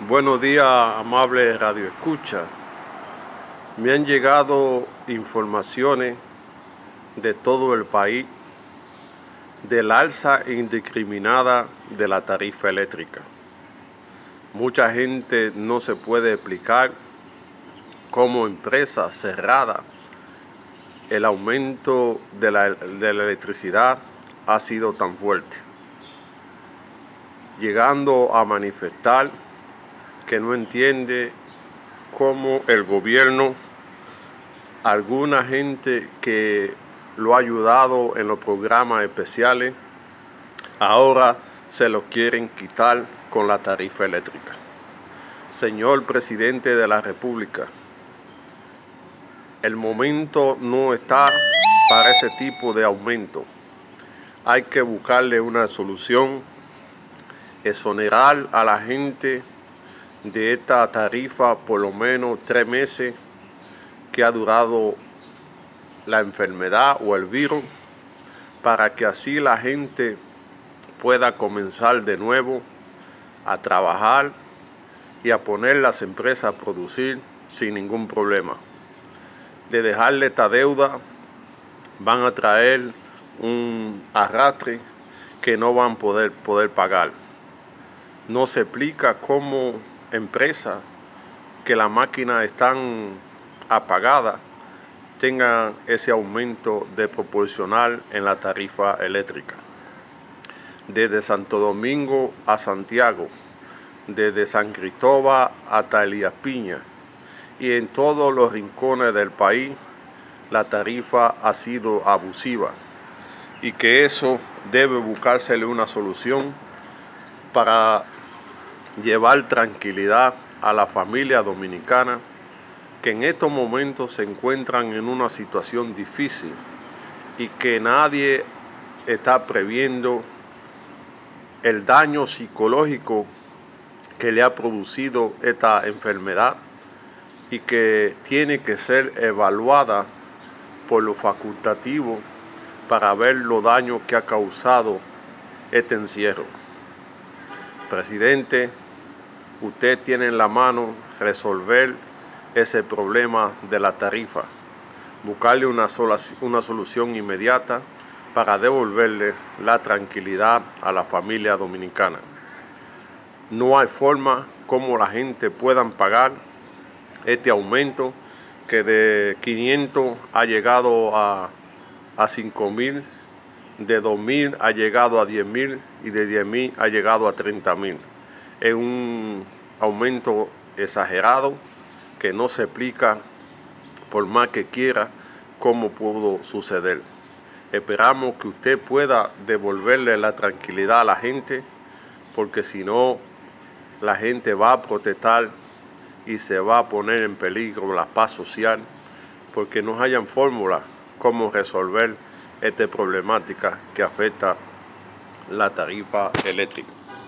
Buenos días, amable Radio Escucha. Me han llegado informaciones de todo el país del alza indiscriminada de la tarifa eléctrica. Mucha gente no se puede explicar cómo empresa cerrada el aumento de la, de la electricidad ha sido tan fuerte, llegando a manifestar que no entiende cómo el gobierno, alguna gente que lo ha ayudado en los programas especiales, ahora se lo quieren quitar con la tarifa eléctrica. Señor presidente de la República, el momento no está para ese tipo de aumento. Hay que buscarle una solución, exonerar a la gente de esta tarifa por lo menos tres meses que ha durado la enfermedad o el virus para que así la gente pueda comenzar de nuevo a trabajar y a poner las empresas a producir sin ningún problema. De dejarle esta deuda van a traer un arrastre que no van a poder, poder pagar. No se explica cómo empresas que la máquina están apagada tengan ese aumento de proporcional en la tarifa eléctrica. Desde Santo Domingo a Santiago, desde San Cristóbal hasta Elías Piña y en todos los rincones del país la tarifa ha sido abusiva y que eso debe buscársele una solución para llevar tranquilidad a la familia dominicana que en estos momentos se encuentran en una situación difícil y que nadie está previendo el daño psicológico que le ha producido esta enfermedad y que tiene que ser evaluada por lo facultativo para ver los daños que ha causado este encierro. Presidente, usted tiene en la mano resolver ese problema de la tarifa, buscarle una, una solución inmediata para devolverle la tranquilidad a la familia dominicana. No hay forma como la gente pueda pagar este aumento que de 500 ha llegado a, a 5 mil, de 2 mil ha llegado a 10 mil y de 10 mil ha llegado a 30 mil es un aumento exagerado que no se explica por más que quiera cómo pudo suceder. Esperamos que usted pueda devolverle la tranquilidad a la gente porque si no la gente va a protestar y se va a poner en peligro la paz social porque no hayan fórmula cómo resolver esta problemática que afecta la tarifa eléctrica.